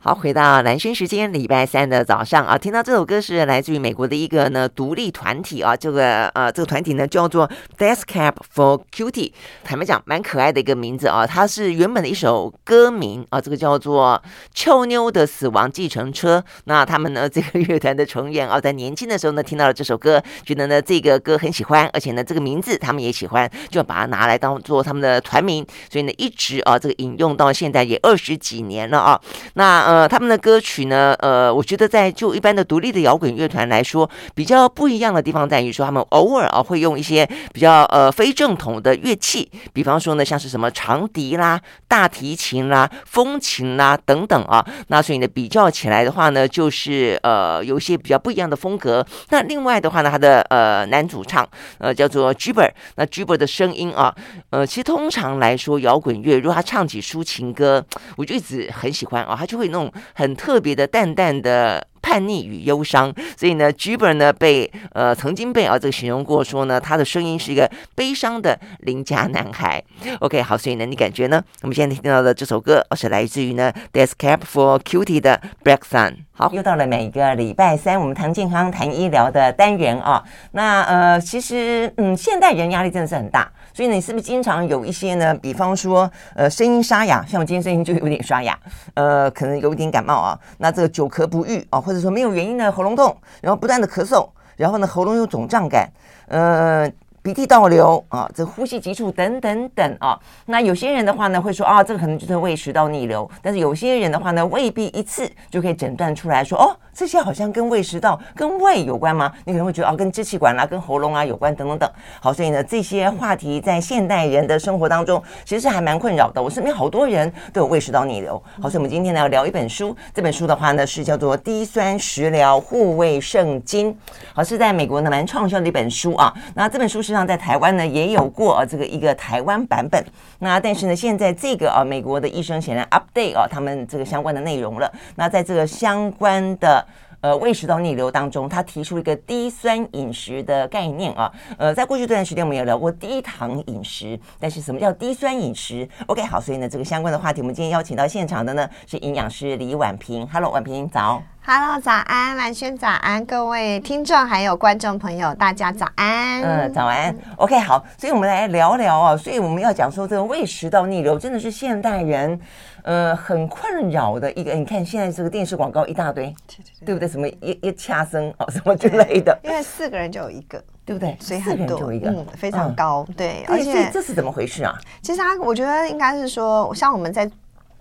好，回到蓝轩时间，礼拜三的早上啊，听到这首歌是来自于美国的一个呢独立团体啊，这个呃这个团体呢叫做 Death Cab for Cutie，坦白讲蛮可爱的一个名字啊，它是原本的一首歌名啊，这个叫做俏妞的死亡计程车。那他们呢这个乐团的成员啊，在年轻的时候呢听到了这首歌，觉得呢这个歌很喜欢，而且呢这个名字他们也喜欢，就把它拿来当做他们的团名，所以呢一直啊这个引用到现在也二十几年了啊，那。呃，他们的歌曲呢，呃，我觉得在就一般的独立的摇滚乐团来说，比较不一样的地方在于说，他们偶尔啊会用一些比较呃非正统的乐器，比方说呢，像是什么长笛啦、大提琴啦、风琴啦等等啊。那所以呢，比较起来的话呢，就是呃有一些比较不一样的风格。那另外的话呢，他的呃男主唱呃叫做 g i b e r 那 Gibber 的声音啊，呃，其实通常来说摇滚乐，如果他唱起抒情歌，我就一直很喜欢啊，他就会弄。很特别的淡淡的叛逆与忧伤，所以呢，Gibber 呢被呃曾经被啊这个形容过说呢，他的声音是一个悲伤的邻家男孩。OK，好，所以呢，你感觉呢？我们现在听到的这首歌而是来自于呢 Des Cap for Cutie 的 Black Sun。好，又到了每个礼拜三我们谈健康、谈医疗的单元啊。那呃，其实嗯，现代人压力真的是很大。所以你是不是经常有一些呢？比方说，呃，声音沙哑，像我今天声音就有点沙哑，呃，可能有一点感冒啊。那这个久咳不愈啊，或者说没有原因的喉咙痛，然后不断的咳嗽，然后呢，喉咙有肿胀感，呃。鼻涕倒流啊，这呼吸急促等等等啊，那有些人的话呢会说啊，这个可能就是胃食道逆流，但是有些人的话呢未必一次就可以诊断出来说哦，这些好像跟胃食道跟胃有关吗？你可能会觉得啊，跟支气管啦、啊、跟喉咙啊有关等等等。好，所以呢这些话题在现代人的生活当中其实是还蛮困扰的。我身边好多人都有胃食道逆流。好，所以我们今天呢要聊一本书，这本书的话呢是叫做《低酸食疗护胃圣经》，好，是在美国呢蛮畅销的一本书啊。那这本书是。在台湾呢也有过啊，这个一个台湾版本。那但是呢，现在这个啊，美国的医生显然 update 啊，他们这个相关的内容了。那在这个相关的呃胃食道逆流当中，他提出一个低酸饮食的概念啊。呃，在过去这段时间我们有聊过低糖饮食，但是什么叫低酸饮食？OK，好，所以呢，这个相关的话题，我们今天邀请到现场的呢是营养师李婉萍。Hello，婉萍早。Hello，早安，蓝轩早安，各位听众还有观众朋友，大家早安。嗯，早安。OK，好，所以我们来聊聊啊。所以我们要讲说，这个胃食道逆流真的是现代人呃很困扰的一个。你看现在这个电视广告一大堆，对对对，对不对？什么一一掐生啊，什么之类的。因为四个人就有一个，对不对？所以很多，嗯，非常高。嗯、对，而且这是怎么回事啊？其实他，我觉得应该是说，像我们在。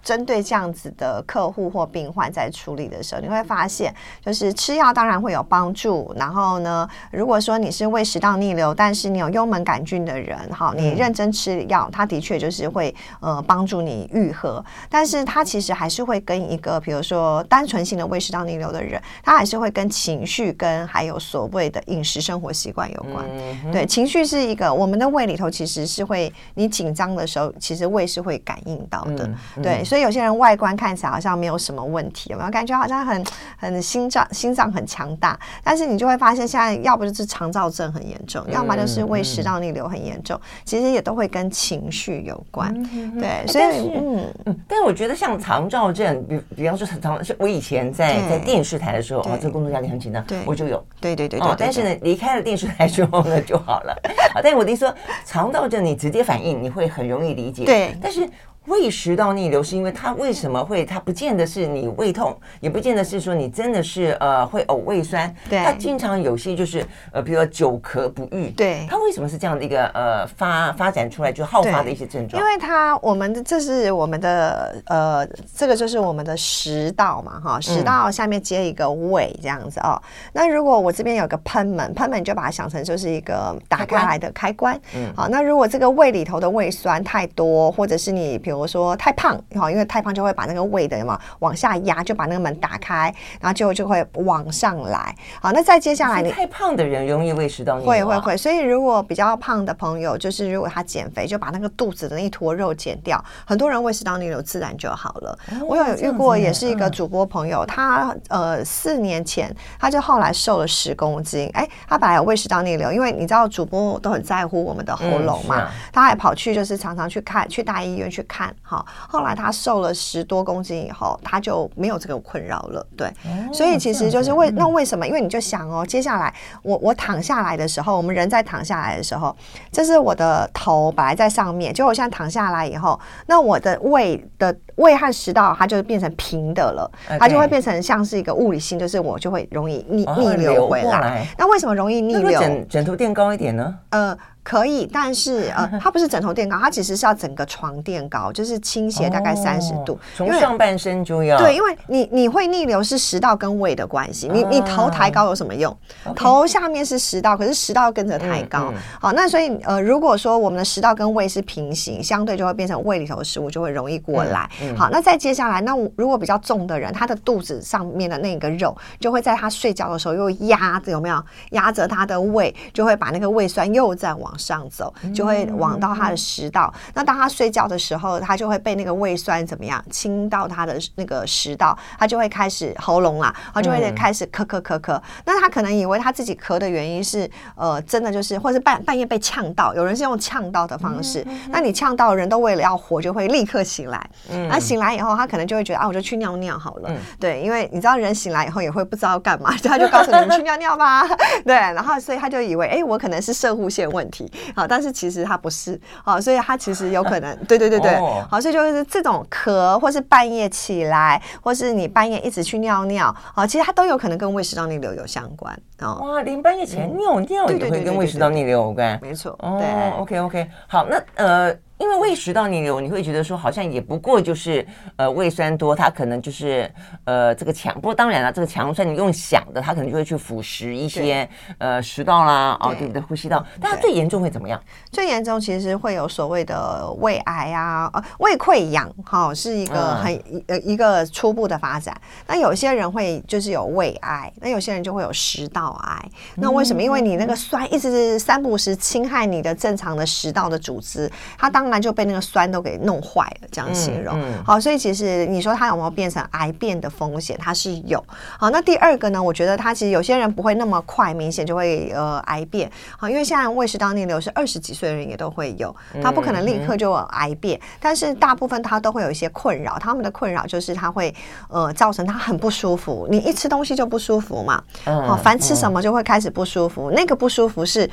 针对这样子的客户或病患在处理的时候，你会发现，就是吃药当然会有帮助。然后呢，如果说你是胃食道逆流，但是你有幽门杆菌的人，哈，你认真吃药，它的确就是会呃帮助你愈合。但是它其实还是会跟一个，比如说单纯性的胃食道逆流的人，他还是会跟情绪跟还有所谓的饮食生活习惯有关。对，情绪是一个，我们的胃里头其实是会，你紧张的时候，其实胃是会感应到的。对，所以。所以有些人外观看起来好像没有什么问题，有没有感觉好像很很心脏心脏很强大？但是你就会发现，现在要不就是肠燥症很严重，要么就是胃食道逆流很严重，其实也都会跟情绪有关。对，所以嗯嗯，但是我觉得像肠燥症，比比方说肠，我以前在在电视台的时候，哦，这个工作压力很紧张，对，我就有，对对对对。但是呢，离开了电视台之后呢，就好了。啊，但是我听说肠躁症，你直接反应，你会很容易理解。对，但是。胃食道逆流是因为它为什么会？它不见得是你胃痛，也不见得是说你真的是呃会呕胃酸。对，它经常有些就是呃，比如说久咳不愈。对，它为什么是这样的一个呃发发展出来就好发的一些症状？因为它我们的这是我们的呃这个就是我们的食道嘛哈，食道下面接一个胃这样子哦。嗯、那如果我这边有个喷门，喷门就把它想成就是一个打开来的开关。嗯，好，那如果这个胃里头的胃酸太多，或者是你比如我说太胖，好，因为太胖就会把那个胃的嘛往下压，就把那个门打开，然后就就会往上来。好，那再接下来你太胖的人容易胃食道逆流，会会会。所以如果比较胖的朋友，就是如果他减肥，就把那个肚子的那一坨肉减掉，很多人胃食道逆流自然就好了。哦、我有遇过，也是一个主播朋友，他呃四年前他就后来瘦了十公斤，哎，他本来有胃食道逆流，因为你知道主播都很在乎我们的喉咙嘛，嗯啊、他还跑去就是常常去看去大医院去看。看，哈，后来他瘦了十多公斤以后，他就没有这个困扰了，对。哦、所以其实就是为那为什么？因为你就想哦，接下来我我躺下来的时候，我们人在躺下来的时候，这是我的头本来在上面，结果我现在躺下来以后，那我的胃的胃和食道它就变成平的了，它就会变成像是一个物理性，就是我就会容易逆逆流回来。那为什么容易逆流？枕枕头垫高一点呢？呃。可以，但是呃，它不是枕头垫高，它其实是要整个床垫高，就是倾斜大概三十度，从上半身就要对，因为你你会逆流是食道跟胃的关系，你你头抬高有什么用？头下面是食道，可是食道跟着抬高，好，那所以呃，如果说我们的食道跟胃是平行，相对就会变成胃里头的食物就会容易过来。好，那再接下来，那如果比较重的人，他的肚子上面的那个肉就会在他睡觉的时候又压着，有没有压着他的胃，就会把那个胃酸又再往。上走就会往到他的食道，嗯、那当他睡觉的时候，他就会被那个胃酸怎么样侵到他的那个食道，他就会开始喉咙啦，他就会开始咳咳咳咳。那他可能以为他自己咳的原因是呃，真的就是，或是半半夜被呛到，有人是用呛到的方式。嗯、那你呛到人都为了要活，就会立刻醒来。嗯，那醒来以后，他可能就会觉得啊，我就去尿尿好了。嗯、对，因为你知道人醒来以后也会不知道干嘛，他 就告诉你们去尿尿吧。对，然后所以他就以为哎，我可能是射护腺问题。好，但是其实他不是，好，所以他其实有可能，对对对对，好，所以就是这种咳，或是半夜起来，或是你半夜一直去尿尿，好，其实它都有可能跟胃食道逆流有相关。哦，哇，连半夜起来尿尿也会跟胃食道逆流有关，没错。哦，OK OK，好，那呃。因为胃食道逆流，你会觉得说好像也不过就是呃胃酸多，它可能就是呃这个强。不过当然了，这个强酸你用想的，它可能就会去腐蚀一些呃食道啦，哦对不对？呼吸道，但它最严重会怎么样？最严重其实会有所谓的胃癌啊，呃胃溃疡，哈、哦，是一个很呃、嗯、一个初步的发展。那有些人会就是有胃癌，那有些人就会有食道癌。那为什么？因为你那个酸一直是三不五时侵害你的正常的食道的组织，它当。那就被那个酸都给弄坏了，这样形容。嗯嗯、好，所以其实你说它有没有变成癌变的风险？它是有。好，那第二个呢？我觉得它其实有些人不会那么快明显就会呃癌变。好，因为现在胃食道逆流是二十几岁的人也都会有，他不可能立刻就有癌变，但是大部分他都会有一些困扰。他们的困扰就是他会呃造成他很不舒服。你一吃东西就不舒服嘛？好，凡吃什么就会开始不舒服。嗯、那个不舒服是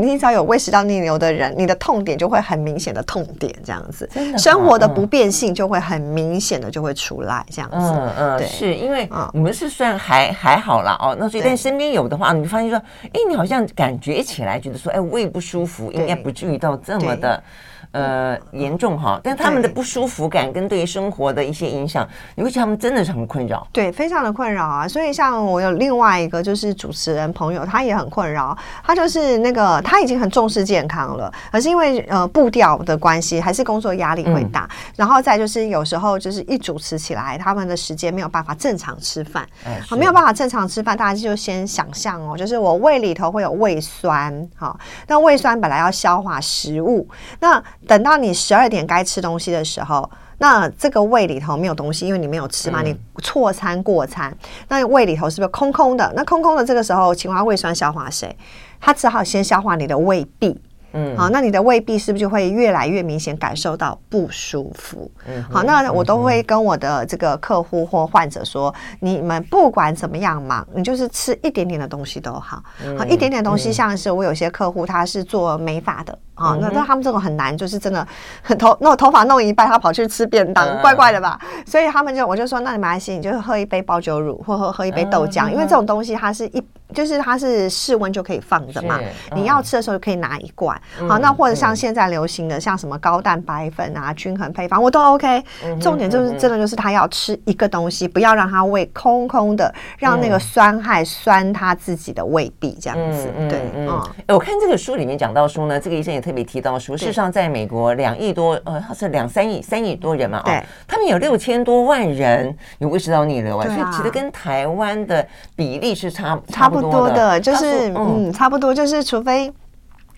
你只要有胃食道逆流的人，你的痛点就会很明显的痛。痛点这样子，生活的不变性就会很明显的就会出来这样子。嗯嗯，是因为你们是算还还好啦哦，那所以但身边有的话，你就发现说，哎，你好像感觉起来觉得说，哎，胃不舒服，应该不至于到这么的。呃，严重哈，但他们的不舒服感跟对于生活的一些影响，你会觉得他们真的是很困扰，对，非常的困扰啊。所以像我有另外一个就是主持人朋友，他也很困扰，他就是那个他已经很重视健康了，可是因为呃步调的关系，还是工作压力会大，嗯、然后再就是有时候就是一主持起来，他们的时间没有办法正常吃饭，哎、没有办法正常吃饭，大家就先想象哦，就是我胃里头会有胃酸，好，那胃酸本来要消化食物，那等到你十二点该吃东西的时候，那这个胃里头没有东西，因为你没有吃嘛，嗯、你错餐过餐，那胃里头是不是空空的？那空空的这个时候，青蛙胃酸消化谁？它只好先消化你的胃壁。嗯，好，那你的胃壁是不是就会越来越明显感受到不舒服？嗯，好，那我都会跟我的这个客户或患者说，你们不管怎么样忙，你就是吃一点点的东西都好。好，一点点东西，像是我有些客户他是做美发的。啊，那那他们这种很难，就是真的很头，那我头发弄一半，他跑去吃便当，怪怪的吧？所以他们就我就说，那你没关系，你就喝一杯包酒乳，或喝喝一杯豆浆，因为这种东西它是一就是它是室温就可以放的嘛，你要吃的时候就可以拿一罐。好，那或者像现在流行的像什么高蛋白粉啊、均衡配方，我都 OK。重点就是真的就是他要吃一个东西，不要让他胃空空的，让那个酸害酸他自己的胃壁这样子。对，嗯，我看这个书里面讲到说呢，这个医生也。特别提到说，事实上，在美国两亿多，呃，是两三亿、三亿多人嘛，啊，他们有六千多万人有胃食道逆流啊，所以其实跟台湾的比例是差差不多的，就是嗯，差不多，就是除非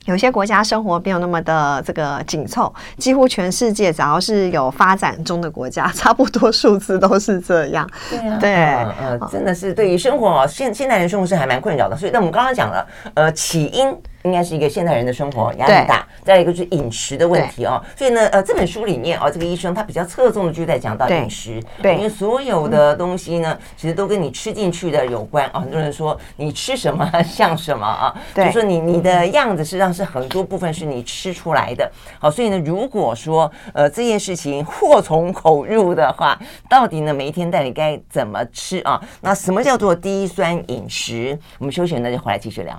有些国家生活没有那么的这个紧凑，几乎全世界只要是有发展中的国家，差不多数字都是这样。对啊，对，呃，真的是对于生活啊，现现代人生活是还蛮困扰的。所以，那我们刚刚讲了，呃，起因。应该是一个现代人的生活压力大，再一个就是饮食的问题哦。所以呢，呃，这本书里面哦，这个医生他比较侧重的就在讲到饮食，对，因为所有的东西呢，其实都跟你吃进去的有关啊。很多人说你吃什么 像什么啊，就说你你的样子实际上是很多部分是你吃出来的。好，所以呢，如果说呃这件事情祸从口入的话，到底呢每一天到底该怎么吃啊？那什么叫做低酸饮食？我们休息呢就回来继续聊。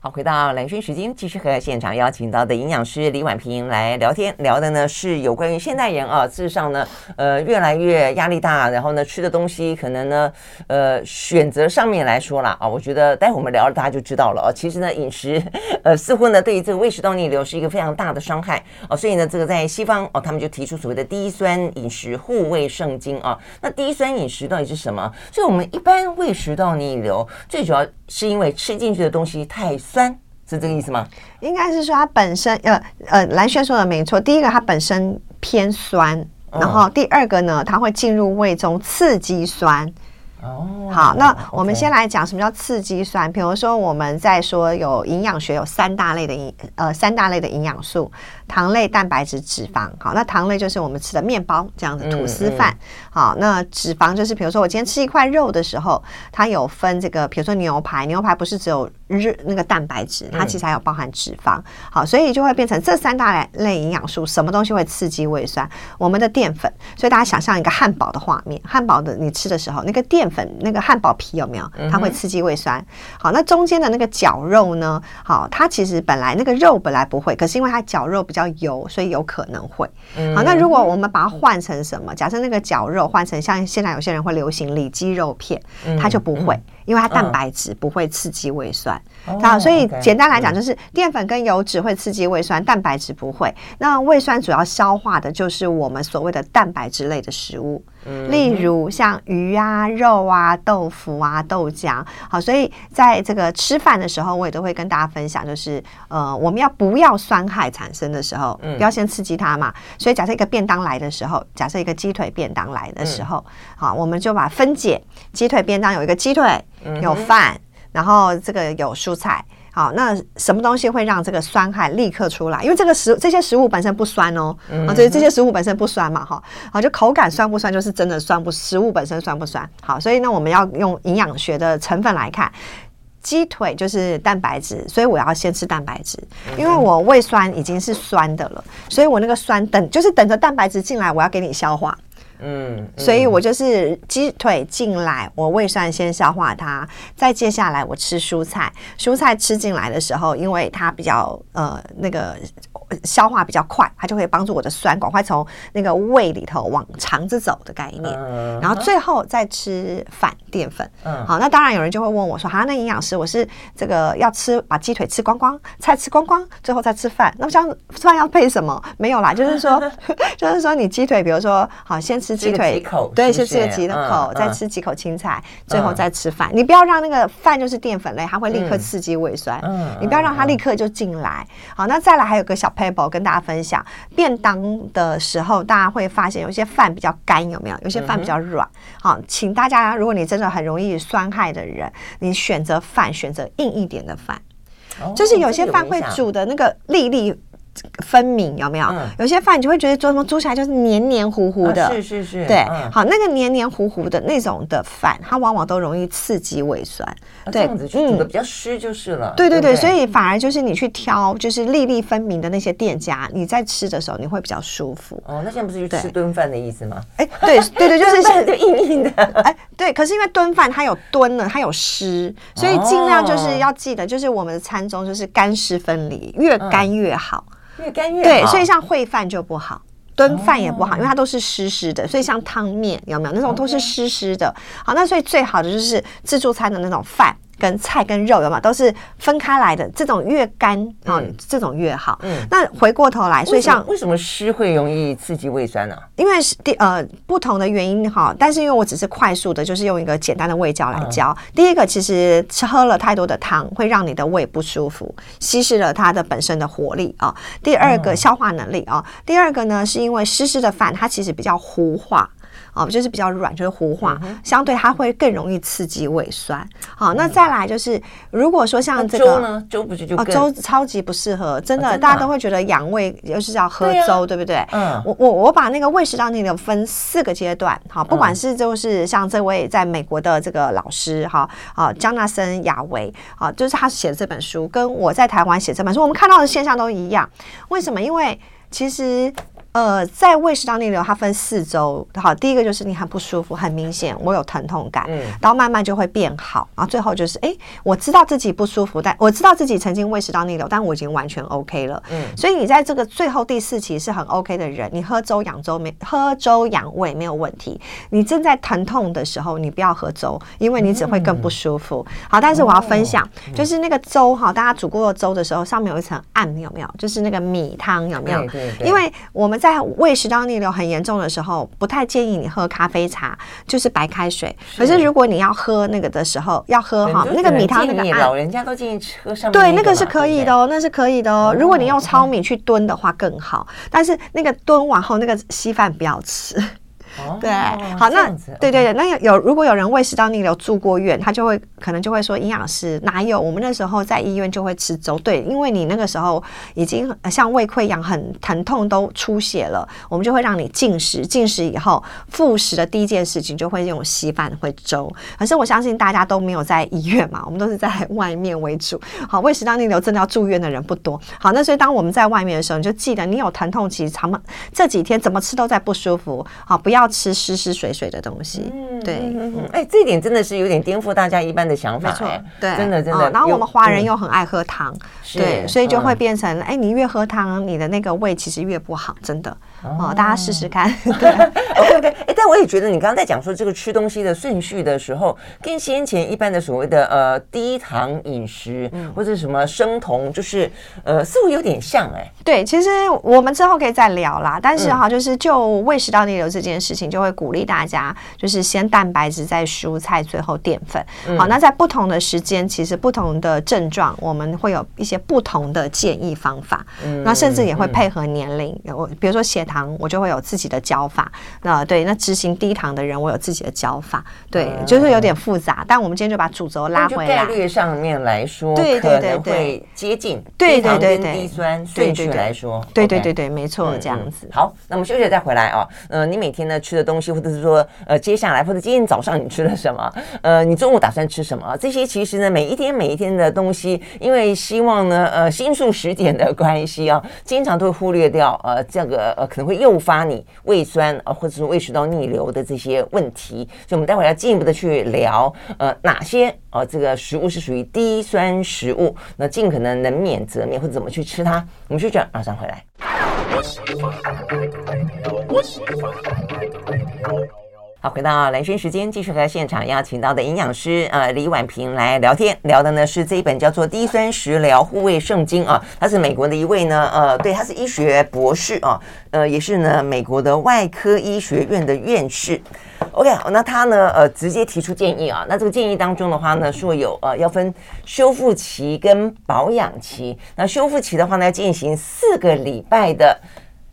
好，回到兰萱时间，继续和现场邀请到的营养师李婉萍来聊天，聊的呢是有关于现代人啊，事实上呢，呃，越来越压力大，然后呢，吃的东西可能呢，呃，选择上面来说啦啊，我觉得待会我们聊了，大家就知道了哦。其实呢，饮食 呃，似乎呢，对于这个胃食道逆流是一个非常大的伤害哦，所以呢，这个在西方哦，他们就提出所谓的低酸饮食护胃圣经啊。那低酸饮食到底是什么？所以我们一般胃食道逆流最主要是因为吃进去的东西太酸是这个意思吗？应该是说它本身，呃呃，蓝轩说的没错。第一个，它本身偏酸，然后第二个呢，它会进入胃中刺激酸。哦，好，那我们先来讲什么叫刺激酸。比如说，我们在说有营养学有三大类的营，呃，三大类的营养素。糖类、蛋白质、脂肪，好，那糖类就是我们吃的面包这样子吐司饭，好，那脂肪就是比如说我今天吃一块肉的时候，它有分这个，比如说牛排，牛排不是只有日那个蛋白质，它其实还有包含脂肪，好，所以就会变成这三大类营养素，什么东西会刺激胃酸？我们的淀粉，所以大家想象一个汉堡的画面，汉堡的你吃的时候，那个淀粉那个汉堡皮有没有？它会刺激胃酸，好，那中间的那个绞肉呢？好，它其实本来那个肉本来不会，可是因为它绞肉比较。要油，所以有可能会。好，那如果我们把它换成什么？假设那个绞肉换成像现在有些人会流行里脊肉片，它就不会，因为它蛋白质不会刺激胃酸。好，所以简单来讲，就是淀粉跟油脂会刺激胃酸，蛋白质不会。那胃酸主要消化的就是我们所谓的蛋白质类的食物。例如像鱼啊、肉啊、豆腐啊、豆浆，好，所以在这个吃饭的时候，我也都会跟大家分享，就是呃，我们要不要酸害产生的时候，不要先刺激它嘛。所以假设一个便当来的时候，假设一个鸡腿便当来的时候，好，我们就把分解鸡腿便当有一个鸡腿，有饭，然后这个有蔬菜。好，那什么东西会让这个酸害立刻出来？因为这个食这些食物本身不酸哦，啊，对，这些食物本身不酸嘛，哈，好，就口感酸不酸，就是真的酸不？食物本身酸不酸？好，所以呢，我们要用营养学的成分来看，鸡腿就是蛋白质，所以我要先吃蛋白质，因为我胃酸已经是酸的了，所以我那个酸等就是等着蛋白质进来，我要给你消化。嗯，所以我就是鸡腿进来，我胃酸先消化它，再接下来我吃蔬菜，蔬菜吃进来的时候，因为它比较呃那个消化比较快，它就会帮助我的酸赶快从那个胃里头往肠子走的概念，然后最后再吃饭淀粉。嗯，好，那当然有人就会问我说，哈，那营养师，我是这个要吃把鸡腿吃光光，菜吃光光，最后再吃饭，那么像饭要配什么？没有啦，就是说 就是说你鸡腿，比如说好先吃。鸡腿，对，先吃个几口，再吃几口青菜，最后再吃饭。你不要让那个饭就是淀粉类，它会立刻刺激胃酸。你不要让它立刻就进来。好，那再来还有个小撇步跟大家分享，便当的时候大家会发现有些饭比较干，有没有？有些饭比较软。好，请大家，如果你真的很容易酸害的人，你选择饭选择硬一点的饭，就是有些饭会煮的那个粒粒。分明有没有？嗯、有些饭你就会觉得做什么煮起来就是黏黏糊糊的，啊、是是是，对，嗯、好，那个黏黏糊糊的那种的饭，它往往都容易刺激胃酸，啊、对，这样子就煮的比较湿就是了。嗯、对对对，对对所以反而就是你去挑就是粒粒分明的那些店家，你在吃的时候你会比较舒服。哦，那现在不是去吃炖饭的意思吗？哎，对对对，就是现在就硬硬的。哎，对，可是因为炖饭它有炖了，它有湿，所以尽量就是要记得，就是我们的餐中就是干湿分离，越干越好。嗯越干越好，对，所以像烩饭就不好，炖饭也不好，因为它都是湿湿的，所以像汤面有没有那种都是湿湿的。好，那所以最好的就是自助餐的那种饭。跟菜跟肉有没有都是分开来的？这种越干啊，这种越好。嗯，那回过头来，所以像为什么湿会容易刺激胃酸呢？因为是第呃不同的原因哈。但是因为我只是快速的，就是用一个简单的胃教来教。第一个，其实吃喝了太多的汤会让你的胃不舒服，稀释了它的本身的活力啊。第二个，消化能力啊。第二个呢，是因为湿湿的饭它其实比较糊化。哦，就是比较软，就是糊化，嗯、相对它会更容易刺激胃酸。好，那再来就是，如果说像这个粥呢，粥不是就哦，粥超级不适合，真的，大家都会觉得养胃，尤其是要喝粥，对，不对？嗯，我我我把那个胃食道逆流分四个阶段，好，不管是就是像这位在美国的这个老师哈，啊，江纳森亚维，啊，就是他写的这本书，跟我在台湾写这本书，我们看到的现象都一样。为什么？因为其实。呃，在胃食道逆流，它分四周。好，第一个就是你很不舒服，很明显，我有疼痛感，嗯，然后慢慢就会变好，然后最后就是，哎，我知道自己不舒服，但我知道自己曾经胃食道逆流，但我已经完全 OK 了，嗯，所以你在这个最后第四期是很 OK 的人，你喝粥养粥没喝粥养胃没有问题。你正在疼痛的时候，你不要喝粥，因为你只会更不舒服。嗯、好，但是我要分享，哦、就是那个粥哈，大家煮过粥的时候，上面有一层暗，有没有？就是那个米汤有没有？对对对，因为我们在在胃食道逆流很严重的时候，不太建议你喝咖啡茶，就是白开水。可是如果你要喝那个的时候，要喝哈那个米汤那个，老人家都建议喝上面。对，那个是可以的哦，那是可以的哦。如果你用糙米去炖的话更好，但是那个炖完后那个稀饭不要吃。对，好，那对对对，那有有如果有人胃食道逆流住过院，他就会可能就会说营养师哪有？我们那时候在医院就会吃粥，对，因为你那个时候已经像胃溃疡很疼痛都出血了，我们就会让你进食，进食以后复食的第一件事情就会用稀饭会粥。可是我相信大家都没有在医院嘛，我们都是在外面为主。好，胃食道逆流真的要住院的人不多。好，那所以当我们在外面的时候，你就记得你有疼痛期，长这几天怎么吃都在不舒服，好，不要。吃湿湿水水的东西，嗯，对，哎，这一点真的是有点颠覆大家一般的想法，没错，对，真的真的。然后我们华人又很爱喝汤，对，所以就会变成，哎，你越喝汤，你的那个胃其实越不好，真的。哦，大家试试看。对，OK OK。哎，但我也觉得你刚刚在讲说这个吃东西的顺序的时候，跟先前一般的所谓的呃低糖饮食或者什么生酮，就是呃似乎有点像哎。对，其实我们之后可以再聊啦。但是哈，就是就胃食道逆流这件事情，就会鼓励大家，就是先蛋白质，再蔬菜，最后淀粉。好，那在不同的时间，其实不同的症状，我们会有一些不同的建议方法。嗯，那甚至也会配合年龄，我比如说血糖，我就会有自己的教法。那对，那执行低糖的人，我有自己的教法。对，就是有点复杂。但我们今天就把主轴拉回来。概率上面来说，对对对对，接近对对对对低酸顺序来说，对对对对，没错，这样子。好，那我们休息再回来啊。呃，你每天呢吃的东西，或者是说呃接下来或者今天早上你吃了什么？呃，你中午打算吃什么？这些其实呢每一天每一天的东西，因为希望呢呃新数十点的关系啊，经常都会忽略掉呃这个呃可能会诱发你胃酸啊或者是胃食道逆流的这些问题，所以我们待会儿要进一步的去聊呃哪些呃这个食物是属于低酸食物，那尽可能能免则免或者怎么去吃它。我们休息，马上回来。好，回到兰萱时间，继续和现场邀请到的营养师呃李婉萍来聊天，聊的呢是这一本叫做《低酸食疗护胃圣经》啊，他是美国的一位呢呃，对，他是医学博士啊，呃，也是呢美国的外科医学院的院士。OK，那他呢呃直接提出建议啊，那这个建议当中的话呢说有呃要分修复期跟保养期，那修复期的话呢要进行四个礼拜的。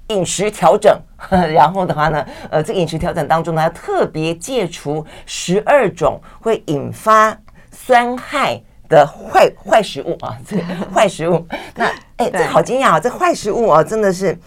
饮食调整，然后的话呢，呃，这个饮食调整当中呢，要特别戒除十二种会引发酸害的坏坏食物啊，这坏食物。那哎，这好惊讶啊，这坏食物啊，真的是。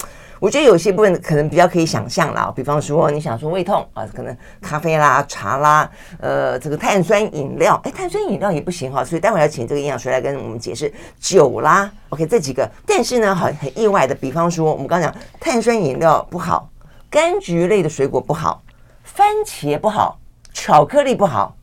我觉得有些部分可能比较可以想象啦，比方说你想说胃痛啊，可能咖啡啦、茶啦，呃，这个碳酸饮料，哎，碳酸饮料也不行哈，所以待会要请这个营养师来跟我们解释酒啦，OK 这几个。但是呢，很很意外的，比方说我们刚讲碳酸饮料不好，柑橘类的水果不好，番茄不好，巧克力不好。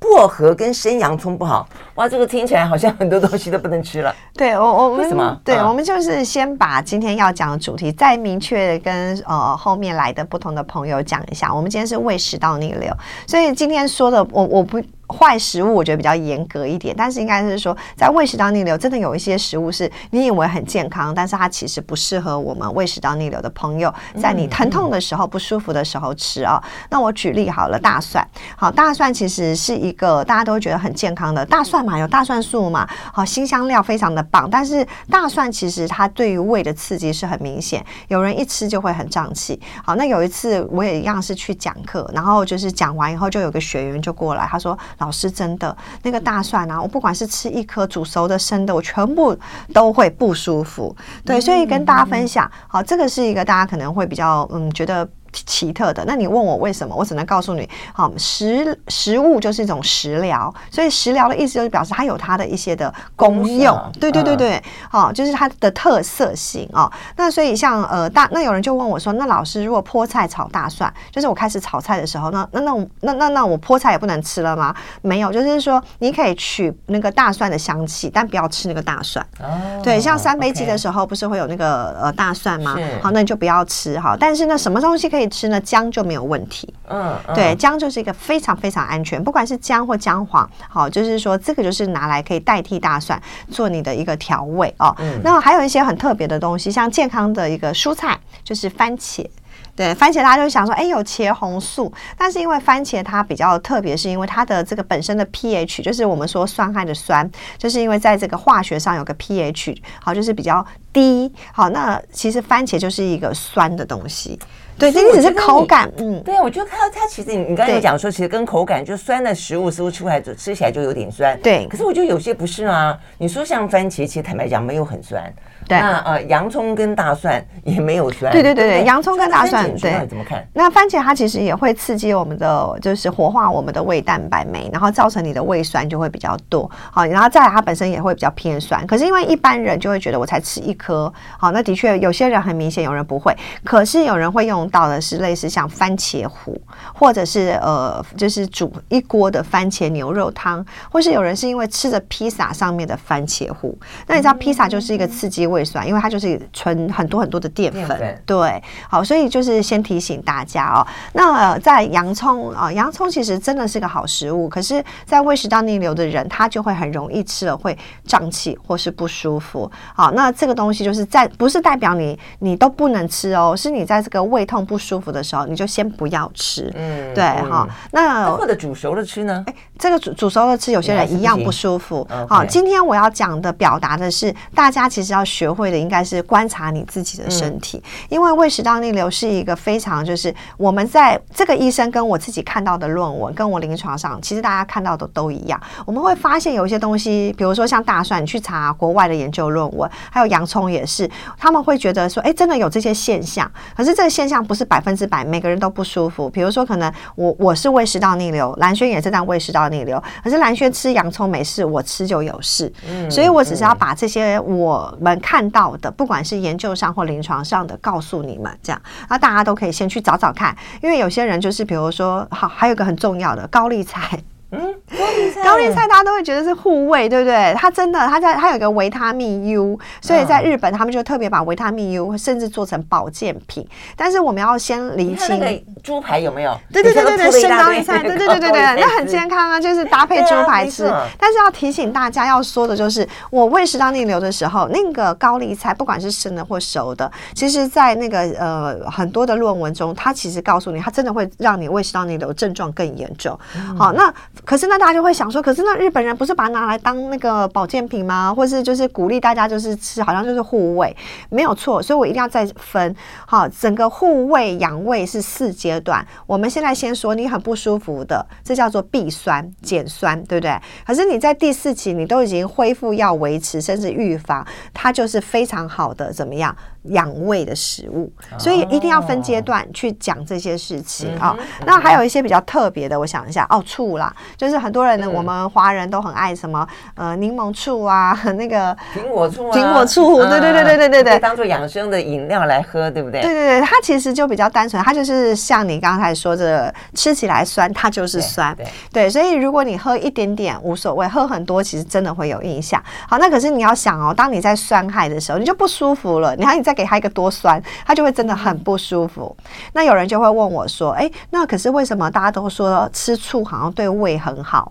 薄荷跟生洋葱不好哇，这个听起来好像很多东西都不能吃了。对我我们为什么？对、啊、我们就是先把今天要讲的主题再明确的跟呃后面来的不同的朋友讲一下。我们今天是胃食道逆流，所以今天说的我我不坏食物，我觉得比较严格一点，但是应该是说，在胃食道逆流，真的有一些食物是你以为很健康，但是它其实不适合我们胃食道逆流的朋友，在你疼痛的时候、不舒服的时候吃啊、哦。那我举例好了，大蒜，好，大蒜其实是一个大家都觉得很健康的大蒜嘛，有大蒜素嘛，好，辛香料非常的棒，但是大蒜其实它对于胃的刺激是很明显，有人一吃就会很胀气。好，那有一次我也一样是去讲课，然后就是讲完以后，就有个学员就过来，他说。老师，真的那个大蒜啊，我不管是吃一颗煮熟的、生的，我全部都会不舒服。对，所以跟大家分享，好，这个是一个大家可能会比较嗯觉得。奇特的，那你问我为什么？我只能告诉你，好，食食物就是一种食疗，所以食疗的意思就是表示它有它的一些的功用，功对对对对，好、嗯，就是它的特色性哦。那所以像呃大，那有人就问我说，那老师如果菠菜炒大蒜，就是我开始炒菜的时候，那那那那那那，那我菠菜也不能吃了吗？没有，就是说你可以取那个大蒜的香气，但不要吃那个大蒜。哦，对，像三杯鸡的时候不是会有那个呃大蒜吗？好，那你就不要吃哈。但是呢，什么东西可以？吃呢，姜就没有问题。嗯，嗯对，姜就是一个非常非常安全，不管是姜或姜黄，好，就是说这个就是拿来可以代替大蒜做你的一个调味哦。嗯，那还有一些很特别的东西，像健康的一个蔬菜，就是番茄。对，番茄大家就想说，哎，有茄红素，但是因为番茄它比较特别，是因为它的这个本身的 pH，就是我们说酸害的酸，就是因为在这个化学上有个 pH，好，就是比较低。好，那其实番茄就是一个酸的东西。对，这只是口感，嗯，对啊，我觉得它它其实你你刚才有讲说，其实跟口感就酸的食物似乎出来就吃起来就有点酸，对。可是我觉得有些不是啊，你说像番茄，其实坦白讲没有很酸。对，那呃，洋葱跟大蒜也没有酸。对对对对，洋葱跟大蒜，对，怎么看？那番茄它其实也会刺激我们的，就是活化我们的胃蛋白酶，然后造成你的胃酸就会比较多。好，然后再来它本身也会比较偏酸。可是因为一般人就会觉得我才吃一颗，好，那的确有些人很明显，有人不会。可是有人会用到的是类似像番茄糊，或者是呃，就是煮一锅的番茄牛肉汤，或是有人是因为吃着披萨上面的番茄糊。那你知道披萨就是一个刺激胃。胃酸，因为它就是存很多很多的淀粉，粉对，好，所以就是先提醒大家哦。那、呃、在洋葱啊、呃，洋葱其实真的是个好食物，可是，在胃食道逆流的人，他就会很容易吃了会胀气或是不舒服。好，那这个东西就是在不是代表你你都不能吃哦，是你在这个胃痛不舒服的时候，你就先不要吃。嗯，对哈、嗯。那或者煮熟了吃呢？哎，这个煮煮熟了吃，有些人一样不舒服。好，今天我要讲的表达的是，大家其实要学。学会的应该是观察你自己的身体，嗯、因为胃食道逆流是一个非常就是我们在这个医生跟我自己看到的论文，跟我临床上其实大家看到的都一样。我们会发现有一些东西，比如说像大蒜，你去查国外的研究论文，还有洋葱也是，他们会觉得说，哎，真的有这些现象。可是这个现象不是百分之百每个人都不舒服。比如说，可能我我是胃食道逆流，蓝轩也是这样胃食道逆流，可是蓝轩吃洋葱没事，我吃就有事。嗯，所以我只是要把这些我们看。到的，不管是研究上或临床上的，告诉你们这样，那大家都可以先去找找看，因为有些人就是，比如说，好，还有一个很重要的高丽菜。嗯，高丽菜，高丽菜大家都会觉得是护胃，对不对？它真的，它在它有一个维他命 U，所以在日本他们就特别把维他命 U 甚至做成保健品。但是我们要先厘清，那个猪排有没有？对对对对对，生高丽菜，对对对对对，那很健康啊，就是搭配猪排吃。但是要提醒大家要说的就是，我胃食道逆流的时候，那个高丽菜不管是生的或熟的，其实在那个呃很多的论文中，它其实告诉你，它真的会让你胃食道逆流症状更严重。好，那。可是那大家就会想说，可是那日本人不是把它拿来当那个保健品吗？或是就是鼓励大家就是吃，好像就是护胃，没有错。所以我一定要再分好，整个护胃养胃是四阶段。我们现在先说你很不舒服的，这叫做避酸减酸，对不对？可是你在第四期，你都已经恢复要维持甚至预防，它就是非常好的怎么样？养胃的食物，所以一定要分阶段去讲这些事情啊。那还有一些比较特别的，我想一下哦，醋啦，就是很多人呢，嗯、我们华人都很爱什么呃柠檬醋啊，那个苹果醋啊，苹果醋，对对对对对对对，当做养生的饮料来喝，对不对？对对对，它其实就比较单纯，它就是像你刚才说的，吃起来酸，它就是酸，对，对，对，所以如果你喝一点点无所谓，喝很多其实真的会有影响。好，那可是你要想哦，当你在酸害的时候，你就不舒服了，你看你在。给他一个多酸，他就会真的很不舒服。那有人就会问我说：“哎，那可是为什么大家都说吃醋好像对胃很好？”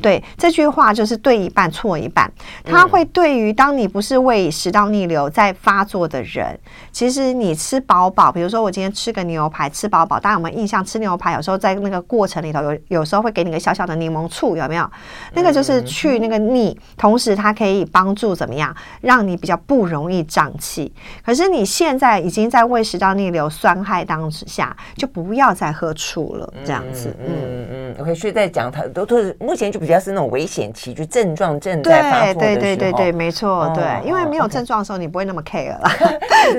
对，这句话就是对一半错一半。它会对于当你不是胃食道逆流在发作的人，其实你吃饱饱，比如说我今天吃个牛排吃饱饱，大家有没有印象？吃牛排有时候在那个过程里头有有时候会给你个小小的柠檬醋，有没有？那个就是去那个腻，同时它可以帮助怎么样，让你比较不容易胀气。可是你现在已经在胃食道逆流酸害当下，就不要再喝醋了，这样子。嗯嗯嗯，OK，所以在讲它都都是目前就比较是那种危险期，就症状正在发作的时候。对对对对对，没错，对，因为没有症状的时候，你不会那么 care 了。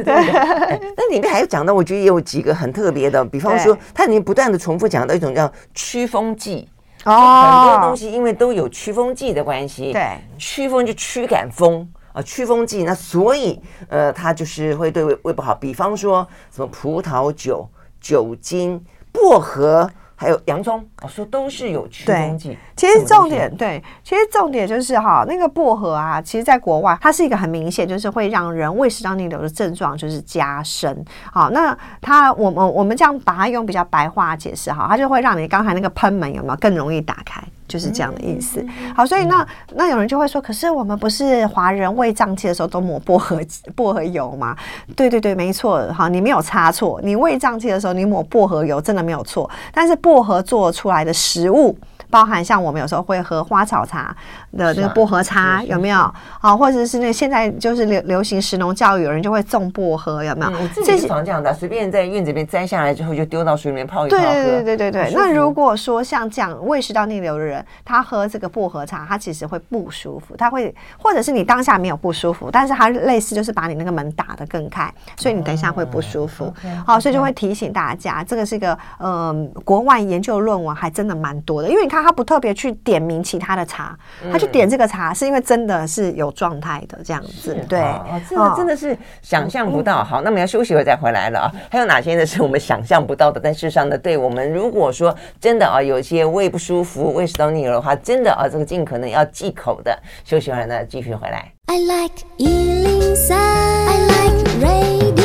对。那里面还有讲到，我觉得也有几个很特别的，比方说，它里面不断的重复讲到一种叫驱风剂。哦。很多东西因为都有驱风剂的关系。对。驱风就驱赶风啊，驱风剂，那所以呃，它就是会对胃胃不好。比方说什么葡萄酒、酒精、薄荷。还有洋葱，我说都是有驱风剂。其实重点对，其实重点就是哈，那个薄荷啊，其实在国外它是一个很明显，就是会让人胃食道逆流的症状就是加深。好，那它我们我们这样把它用比较白话解释哈，它就会让你刚才那个喷门有没有更容易打开。就是这样的意思。好，所以那那有人就会说，可是我们不是华人胃胀气的时候都抹薄荷薄荷油吗？对对对，没错。好，你没有差错。你胃胀气的时候，你抹薄荷油真的没有错。但是薄荷做出来的食物。包含像我们有时候会喝花草茶的那个薄荷茶，有没有？好，或者是那现在就是流流行食农教育，有人就会种薄荷，有没有？我自己是常这样的，随便在院子里面摘下来之后，就丢到水里面泡一泡对对对对。那如果说像这样胃食道逆流的人，他喝这个薄荷茶，他其实会不舒服，他会或者是你当下没有不舒服，但是他类似就是把你那个门打得更开，所以你等一下会不舒服。好，所以就会提醒大家，这个是一个嗯，国外研究论文还真的蛮多的，因为你看。他不特别去点名其他的茶，他去点这个茶，是因为真的是有状态的这样子，对，哦，这个真的是想象不到。好，那么要休息一会再回来了啊。还有哪些呢？是我们想象不到的？但事实上呢，对我们如果说真的啊，有一些胃不舒服、胃食道逆流的话，真的啊，这个尽可能要忌口的。休息完呢，继续回来。I like 103, I like radio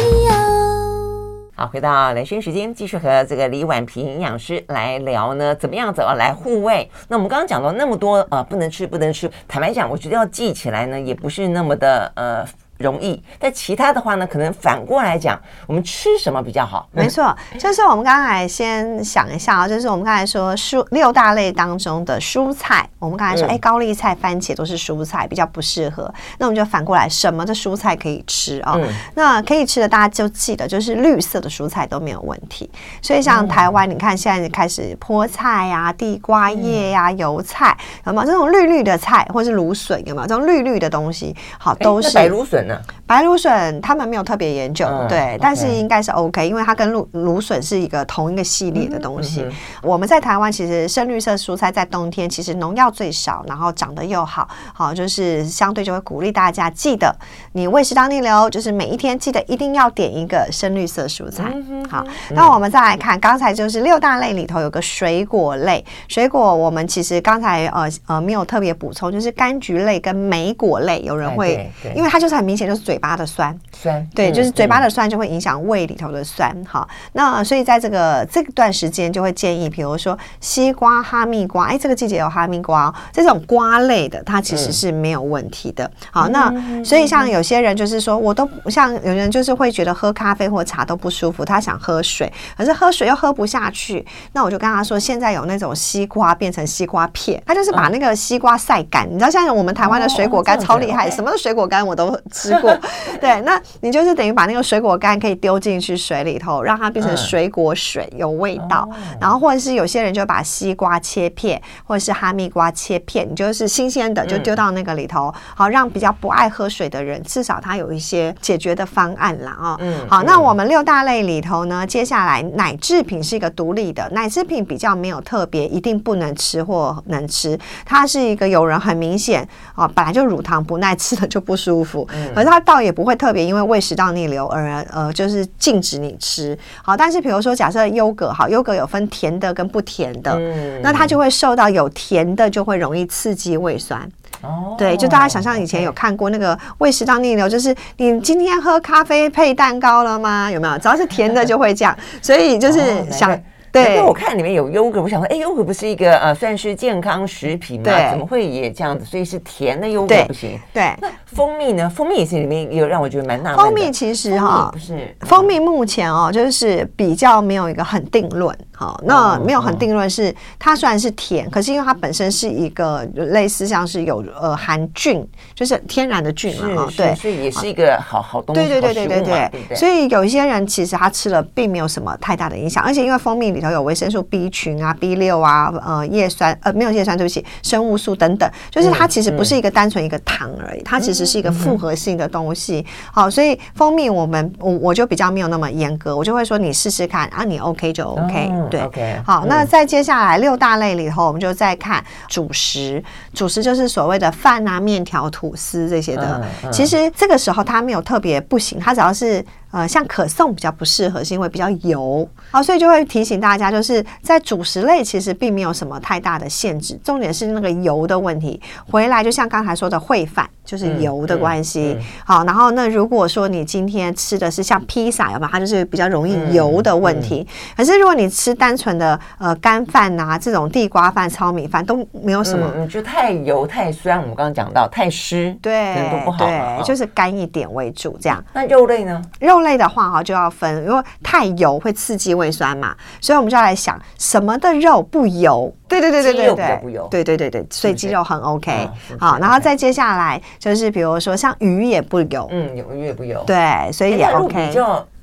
好，回到兰萱时间，继续和这个李婉平营养师来聊呢，怎么样走来护胃？那我们刚刚讲到那么多呃，不能吃，不能吃。坦白讲，我觉得要记起来呢，也不是那么的呃。容易，但其他的话呢，可能反过来讲，我们吃什么比较好？没错，就是我们刚才先想一下啊，就是我们刚才说蔬六大类当中的蔬菜，我们刚才说，哎、嗯，高丽菜、番茄都是蔬菜，比较不适合。那我们就反过来，什么的蔬菜可以吃啊？嗯、那可以吃的，大家就记得，就是绿色的蔬菜都没有问题。所以像台湾，你看现在开始菠菜呀、啊、地瓜叶呀、啊、油菜，有没有这种绿绿的菜，或是芦笋，有没有这种绿绿的东西？好，都是白芦笋。白芦笋他们没有特别研究，嗯、对，okay. 但是应该是 OK，因为它跟芦芦笋是一个同一个系列的东西。我们在台湾其实深绿色蔬菜在冬天其实农药最少，然后长得又好，好就是相对就会鼓励大家记得，你胃食道逆流就是每一天记得一定要点一个深绿色蔬菜。嗯、好，那我们再来看，刚才就是六大类里头有个水果类，水果我们其实刚才呃呃没有特别补充，就是柑橘类跟莓果类，有人会，因为它就是很明显。就是嘴巴的酸，酸对，就是嘴巴的酸就会影响胃里头的酸。好，那所以在这个这段时间就会建议，比如说西瓜、哈密瓜，哎，这个季节有哈密瓜哦，这种瓜类的，它其实是没有问题的。好，那所以像有些人就是说，我都像有人就是会觉得喝咖啡或茶都不舒服，他想喝水，可是喝水又喝不下去，那我就跟他说，现在有那种西瓜变成西瓜片，他就是把那个西瓜晒干。你知道，像我们台湾的水果干超厉害，什么的水果干我都吃。过 对，那你就是等于把那个水果干可以丢进去水里头，让它变成水果水，有味道。然后或者是有些人就把西瓜切片，或者是哈密瓜切片，你就是新鲜的就丢到那个里头，好让比较不爱喝水的人至少他有一些解决的方案啦啊。嗯，好，那我们六大类里头呢，接下来奶制品是一个独立的，奶制品比较没有特别一定不能吃或能吃，它是一个有人很明显啊，本来就乳糖不耐吃的就不舒服，可是。它倒也不会特别因为胃食道逆流而呃，就是禁止你吃。好，但是比如说假设优格，好，优格有分甜的跟不甜的，嗯、那它就会受到有甜的就会容易刺激胃酸。哦，对，就大家想象以前有看过那个胃食道逆流，就是你今天喝咖啡配蛋糕了吗？有没有？只要是甜的就会这样，所以就是想。对，因为我看里面有优格，我想说，哎，优格不是一个呃算是健康食品吗？对，怎么会也这样子？所以是甜的优格不行。对，那蜂蜜呢？蜂蜜也是里面有让我觉得蛮纳闷。蜂蜜其实哈，不是蜂蜜目前哦，就是比较没有一个很定论。好，那没有很定论是它虽然是甜，可是因为它本身是一个类似像是有呃含菌，就是天然的菌嘛，对，所以也是一个好好东西。对对对对对对，所以有一些人其实他吃了并没有什么太大的影响，而且因为蜂蜜里头有维生素 B 群啊、B 六啊、呃叶酸呃没有叶酸，对不起，生物素等等，就是它其实不是一个单纯一个糖而已，它其实是一个复合性的东西。好，所以蜂蜜我们我我就比较没有那么严格，我就会说你试试看啊，你 OK 就 OK。对好，嗯、那再接下来六大类里头，我们就再看主食。主食就是所谓的饭啊、面条、吐司这些的。其实这个时候它没有特别不行，它只要是。呃，像可颂比较不适合，是因为比较油，好，所以就会提醒大家，就是在主食类其实并没有什么太大的限制，重点是那个油的问题。回来就像刚才说的烩饭，就是油的关系。好，然后那如果说你今天吃的是像披萨，有没有？它就是比较容易油的问题。可是如果你吃单纯的呃干饭呐，这种地瓜饭、糙米饭都没有什么，你，就太油太酸。我们刚刚讲到太湿，对，都不好。对，就是干一点为主，这样。那肉类呢？肉。类的话哈就要分，因为太油会刺激胃酸嘛，所以我们就要来想什么的肉不油。对对对对对对，对对对对，所以鸡肉很 OK。好，然后再接下来就是比如说像鱼也不油，嗯，有鱼也不油，对，所以也 OK。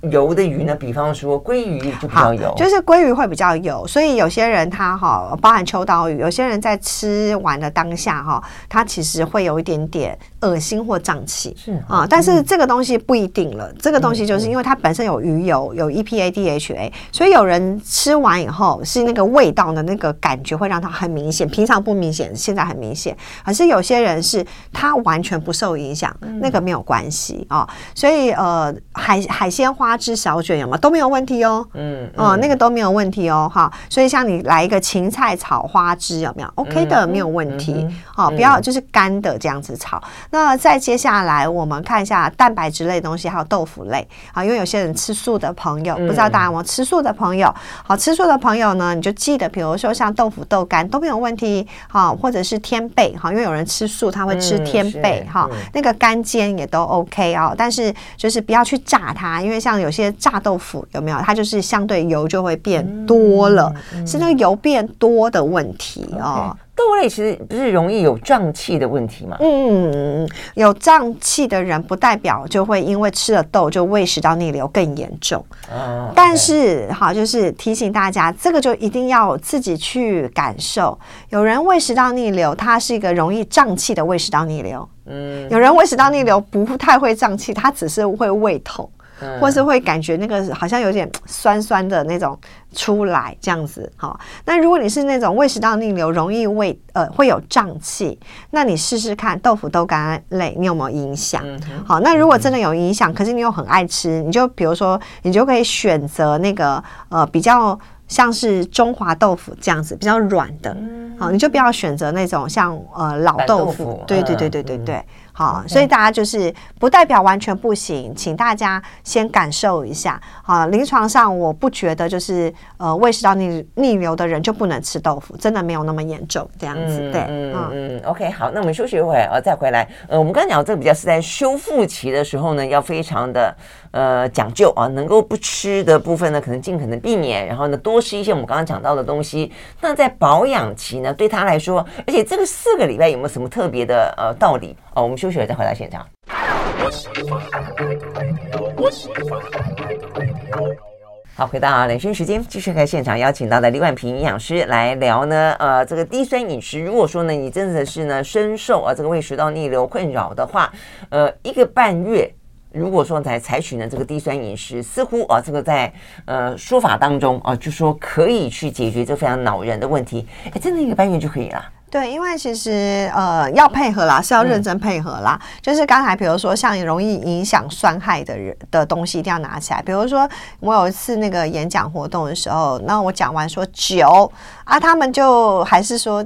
油的鱼呢？比方说鲑鱼就比较油，就是鲑鱼会比较油，所以有些人他哈，包含秋刀鱼，有些人在吃完的当下哈，他其实会有一点点恶心或胀气，是啊，但是这个东西不一定了，这个东西就是因为它本身有鱼油，有 EPA、DHA，所以有人吃完以后是那个味道的那个感觉会让他很明显，平常不明显，现在很明显，可是有些人是他完全不受影响，那个没有关系啊，所以呃，海海鲜花。花枝小卷有吗？都没有问题哦。嗯，哦、嗯，那个都没有问题哦。哈，所以像你来一个芹菜炒花枝有没有？OK 的，嗯、没有问题。好、嗯，不要就是干的这样子炒。嗯、那再接下来我们看一下蛋白质类东西，还有豆腐类。好，因为有些人吃素的朋友，不知道大家有没有吃素的朋友？好，吃素的朋友呢，你就记得，比如说像豆腐、豆干都没有问题。好，或者是天贝。好，因为有人吃素，他会吃天贝。哈、嗯，那个干煎也都 OK 哦。但是就是不要去炸它，因为像。有些炸豆腐有没有？它就是相对油就会变多了，嗯嗯、是那个油变多的问题哦。Okay. 豆类其实不是容易有胀气的问题吗？嗯，有胀气的人不代表就会因为吃了豆就胃食道逆流更严重。哦，但是好，就是提醒大家，这个就一定要自己去感受。有人胃食道逆流，它是一个容易胀气的胃食道逆流。嗯，有人胃食道逆流不太会胀气，他只是会胃痛。或是会感觉那个好像有点酸酸的那种出来这样子，好。那如果你是那种胃食道逆流，容易胃呃会有胀气，那你试试看豆腐豆干类，你有没有影响？好，那如果真的有影响，可是你又很爱吃，你就比如说你就可以选择那个呃比较像是中华豆腐这样子比较软的，好，你就不要选择那种像呃老豆腐，对对对对对对。好，所以大家就是不代表完全不行，请大家先感受一下。啊，临床上我不觉得就是呃胃食道逆逆流的人就不能吃豆腐，真的没有那么严重这样子。对，嗯嗯 OK，好，那我们休息一会儿，呃，再回来。呃，我们刚刚讲这个比较是在修复期的时候呢，要非常的呃讲究啊，能够不吃的部分呢，可能尽可能避免，然后呢多吃一些我们刚刚讲到的东西。那在保养期呢，对他来说，而且这个四个礼拜有没有什么特别的呃道理？哦，我们休息了再回到现场。好，回到啊，冷讯时间，继续在现场邀请到的李婉萍营养师来聊呢。呃，这个低酸饮食，如果说呢，你真的是呢深受啊这个胃食道逆流困扰的话，呃，一个半月，如果说在采取呢这个低酸饮食，似乎啊这个在呃说法当中啊，就说可以去解决这非常恼人的问题，哎，真的一个半月就可以了。对，因为其实呃要配合啦，是要认真配合啦。就是刚才比如说像容易影响酸害的人的东西，一定要拿起来。比如说我有一次那个演讲活动的时候，那我讲完说酒啊，他们就还是说。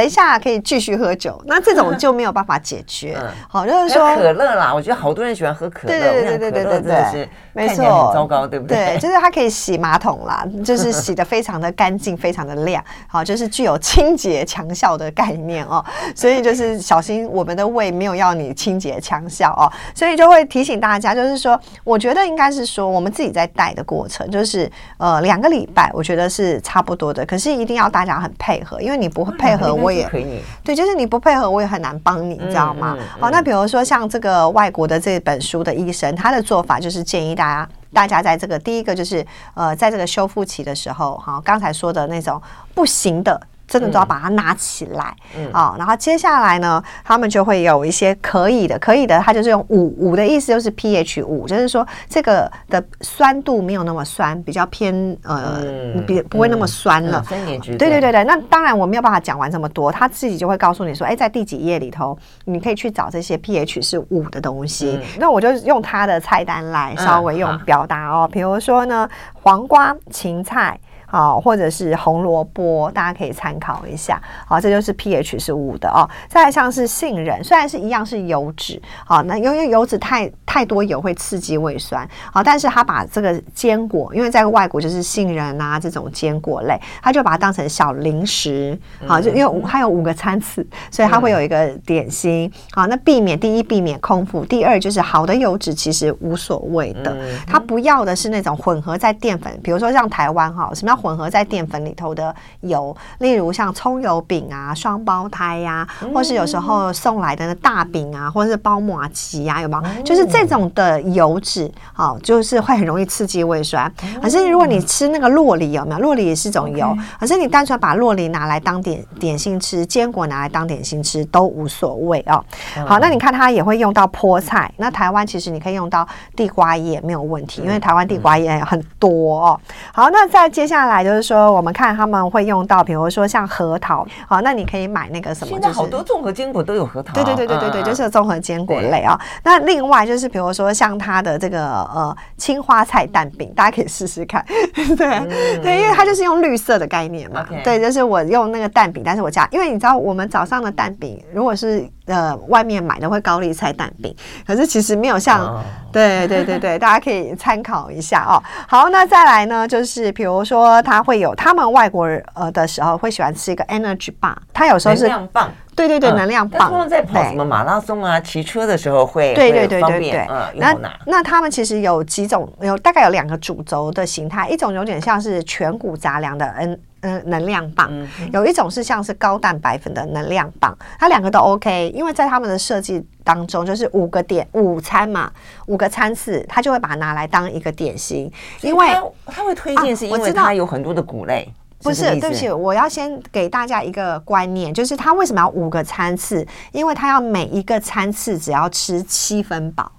等一下可以继续喝酒，那这种就没有办法解决。好，就是说可乐啦，我觉得好多人喜欢喝可乐，对对对对对对对，没错，很糟糕，对不对？对，就是它可以洗马桶啦，就是洗的非常的干净，非常的亮，好，就是具有清洁强效的概念哦。所以就是小心我们的胃没有要你清洁强效哦，所以就会提醒大家，就是说，我觉得应该是说我们自己在带的过程，就是呃两个礼拜，我觉得是差不多的，可是一定要大家很配合，因为你不配合，我也可以。对，就是你不配合，我也很难帮你，你知道吗？好，那比如说像这个外国的这本书的医生，他的做法就是建议大家，大家在这个第一个就是呃，在这个修复期的时候，哈，刚才说的那种不行的。真的都要把它拿起来，啊、然后接下来呢，他们就会有一些可以的，可以的，它就是用五五的意思，就是 pH 五，就是说这个的酸度没有那么酸，比较偏呃，比、嗯、不会那么酸了。对对对对，那当然我没有办法讲完这么多，他自己就会告诉你说，哎，在第几页里头，你可以去找这些 pH 是五的东西。嗯、那我就用他的菜单来稍微用表达哦，比如说呢，黄瓜、芹菜。好，或者是红萝卜，大家可以参考一下。好，这就是 pH 是五的哦。再来像是杏仁，虽然是一样是油脂，好，那因为油脂太太多油会刺激胃酸，好，但是他把这个坚果，因为在外国就是杏仁啊这种坚果类，他就把它当成小零食，好，就因为它有五个餐次，所以它会有一个点心。好，那避免第一避免空腹，第二就是好的油脂其实无所谓的，它不要的是那种混合在淀粉，比如说像台湾哈，什么样？混合在淀粉里头的油，例如像葱油饼啊、双胞胎呀、啊，或是有时候送来的大饼啊，或者是包麻糬呀，有没有？就是这种的油脂，好，就是会很容易刺激胃酸。可是如果你吃那个洛梨，有没有？洛梨也是种油，可是你单纯把洛梨拿来当点点心吃，坚果拿来当点心吃都无所谓哦。好，那你看它也会用到菠菜，那台湾其实你可以用到地瓜叶没有问题，因为台湾地瓜叶很多哦。好，那再接下来。来就是说，我们看他们会用到，比如说像核桃，好，那你可以买那个什么，现在好多综合坚果都有核桃，对对对对对对，就是综合坚果类啊。那另外就是比如说像它的这个呃青花菜蛋饼，大家可以试试看，对对，因为它就是用绿色的概念嘛，对，就是我用那个蛋饼，但是我加，因为你知道我们早上的蛋饼如果是。呃，外面买的会高丽菜蛋饼，可是其实没有像，oh. 对对对对，大家可以参考一下哦。好，那再来呢，就是比如说他会有他们外国人呃的时候会喜欢吃一个 energy bar，他有时候是能量棒，对对对，能量棒。他们在跑什么马拉松啊、骑车的时候会，对对对对对对。嗯，那那他们其实有几种，有大概有两个主轴的形态，一种有点像是全谷杂粮的 N。嗯，能量棒、嗯、有一种是像是高蛋白粉的能量棒，它两个都 OK，因为在他们的设计当中，就是五个点午餐嘛，五个餐次，他就会把它拿来当一个点心，因为他会推荐是因为它有很多的谷类，啊、不是，对不起，我要先给大家一个观念，就是他为什么要五个餐次？因为他要每一个餐次只要吃七分饱。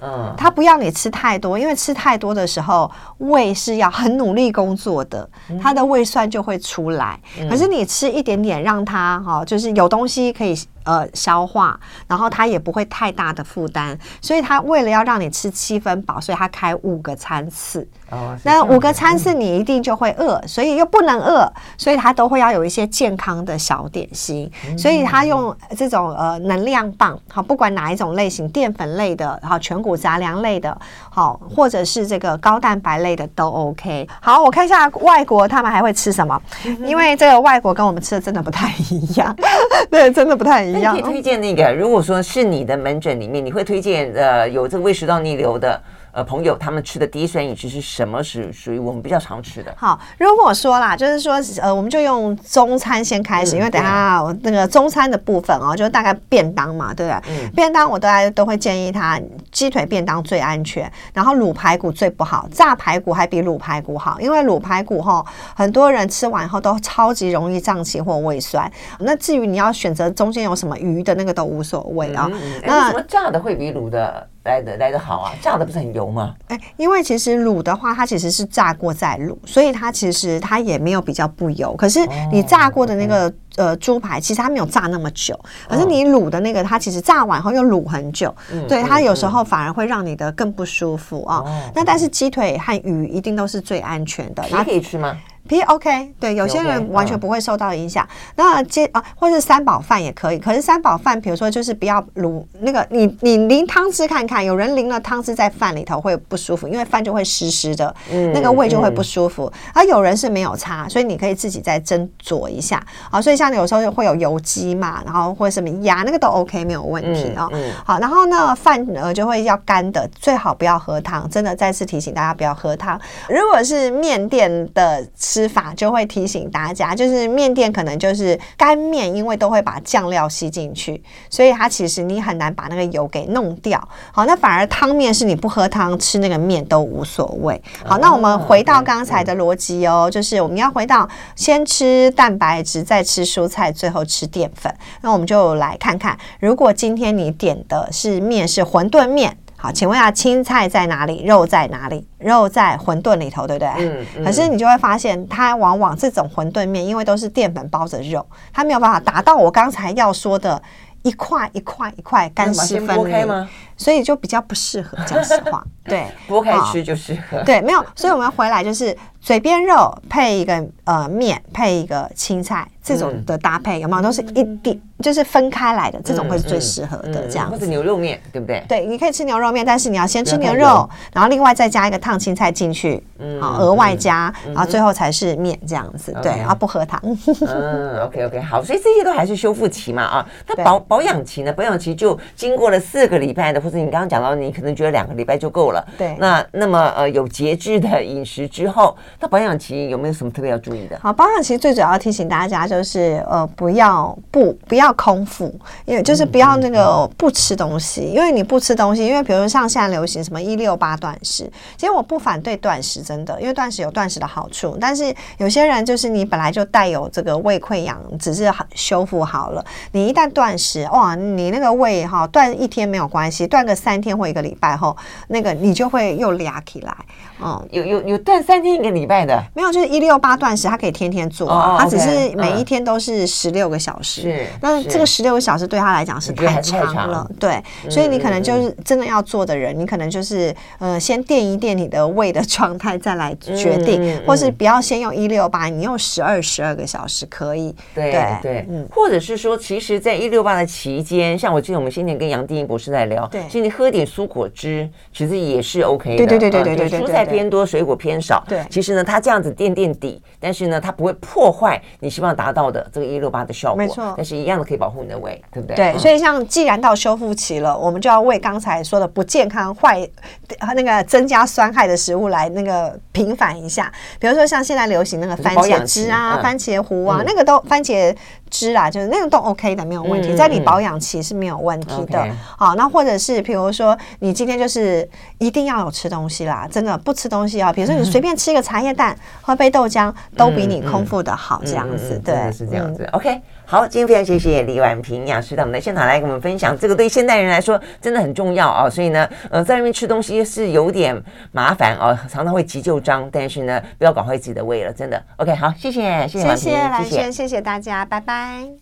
嗯，他不要你吃太多，因为吃太多的时候，胃是要很努力工作的，他的胃酸就会出来。可是你吃一点点，让他哈，就是有东西可以。呃，消化，然后它也不会太大的负担，所以它为了要让你吃七分饱，所以它开五个餐次。哦，那五个餐次你一定就会饿，所以又不能饿，所以它都会要有一些健康的小点心。所以它用这种呃能量棒，好，不管哪一种类型，淀粉类的，好，全谷杂粮类的，好，或者是这个高蛋白类的都 OK。好，我看一下外国他们还会吃什么，因为这个外国跟我们吃的真的不太一样，对，真的不太一样。你可以推荐那个，如果说是你的门诊里面，你会推荐呃有这个胃食道逆流的。呃，朋友，他们吃的低酸饮食是什么？是属于我们比较常吃的。好，如果说啦，就是说，呃，我们就用中餐先开始，嗯、因为等下那个中餐的部分哦，就大概便当嘛，对不对？嗯、便当我大家都会建议他，鸡腿便当最安全，然后卤排骨最不好，炸排骨还比卤排骨好，因为卤排骨哈，很多人吃完以后都超级容易胀气或胃酸。那至于你要选择中间有什么鱼的那个都无所谓啊。嗯嗯、那什么炸的会比卤的？来的来的好啊，炸的不是很油吗？哎，因为其实卤的话，它其实是炸过再卤，所以它其实它也没有比较不油。可是你炸过的那个、哦、呃猪排，其实它没有炸那么久。可是你卤的那个，它其实炸完后又卤很久，嗯、对它有时候反而会让你的更不舒服啊。哦、那但是鸡腿和鱼一定都是最安全的。它可以吃吗？皮 OK，对，有些人完全不会受到影响。那接啊，或是三宝饭也可以。可是三宝饭，比如说就是不要卤那个，你你淋汤汁看看，有人淋了汤汁在饭里头会不舒服，因为饭就会湿湿的，那个胃就会不舒服。而有人是没有擦，所以你可以自己再斟酌一下啊。所以像有时候会有油鸡嘛，然后或者什么鸭，那个都 OK，没有问题啊。好，然后呢，饭呃就会要干的，最好不要喝汤。真的再次提醒大家不要喝汤。如果是面店的。吃法就会提醒大家，就是面店可能就是干面，因为都会把酱料吸进去，所以它其实你很难把那个油给弄掉。好，那反而汤面是你不喝汤吃那个面都无所谓。好，那我们回到刚才的逻辑哦，就是我们要回到先吃蛋白质，再吃蔬菜，最后吃淀粉。那我们就来看看，如果今天你点的是面是馄饨面。好，请问一下，青菜在哪里？肉在哪里？肉在馄饨里头，对不对？嗯。嗯，可是你就会发现，它往往这种馄饨面，因为都是淀粉包着肉，它没有办法达到我刚才要说的一块一块一块干湿分离，所以就比较不适合。讲实话，对，剥开吃就适合。对，没有。所以我们回来就是嘴边肉配一个呃面，配一个青菜。这种的搭配有没有都是一点，就是分开来的，这种会是最适合的。这样或者牛肉面，对不对？对，你可以吃牛肉面，但是你要先吃牛肉，然后另外再加一个烫青菜进去，好，额外加，然后最后才是面这样子。对，然后不喝汤。嗯，OK OK，好，所以这些都还是修复期嘛啊。那保保养期呢？保养期就经过了四个礼拜的，或者你刚刚讲到，你可能觉得两个礼拜就够了。对。那那么呃，有节制的饮食之后，那保养期有没有什么特别要注意的？好，保养期最主要提醒大家就。是呃，不要不不要空腹，因为就是不要那个不吃东西，因为你不吃东西，因为比如说像现在流行什么一六八断食，其实我不反对断食，真的，因为断食有断食的好处，但是有些人就是你本来就带有这个胃溃疡，只是修复好了，你一旦断食，哇，你那个胃哈断一天没有关系，断个三天或一个礼拜后，那个你就会又俩起来，嗯，有有有断三天一个礼拜的，没有，就是一六八断食，它可以天天做，它只是每一。天都是十六个小时，是那这个十六个小时对他来讲是太长了，对，所以你可能就是真的要做的人，你可能就是呃先垫一垫你的胃的状态，再来决定，或是不要先用一六八，你用十二十二个小时可以，对对，嗯，或者是说，其实，在一六八的期间，像我记得我们先前跟杨定一博士在聊，对，其实你喝点蔬果汁，其实也是 OK 的，对对对对对对，蔬菜偏多，水果偏少，对，其实呢，它这样子垫垫底，但是呢，它不会破坏你希望达到。到的这个一六八的效果，没错，但是一样的可以保护你的胃，对不对？对，所以像既然到修复期了，我们就要为刚才说的不健康、坏那个增加酸害的食物来那个平反一下。比如说像现在流行那个番茄汁啊、番茄糊啊，那个都番茄汁啦，就是那个都 OK 的，没有问题，在你保养期是没有问题的。好，那或者是比如说你今天就是一定要有吃东西啦，真的不吃东西啊，比如说你 随便吃一个茶叶蛋、喝杯豆浆，都比你空腹的好，这样子对。是这样子、嗯、，OK，好，今天非常谢谢李婉平营养师到我们的现场来跟我们分享，这个对现代人来说真的很重要哦，所以呢，呃，在外面吃东西是有点麻烦哦，常常会急救章，但是呢，不要搞坏自己的胃了，真的，OK，好，谢谢，谢谢婉平，谢谢，谢谢，谢谢大家，拜拜。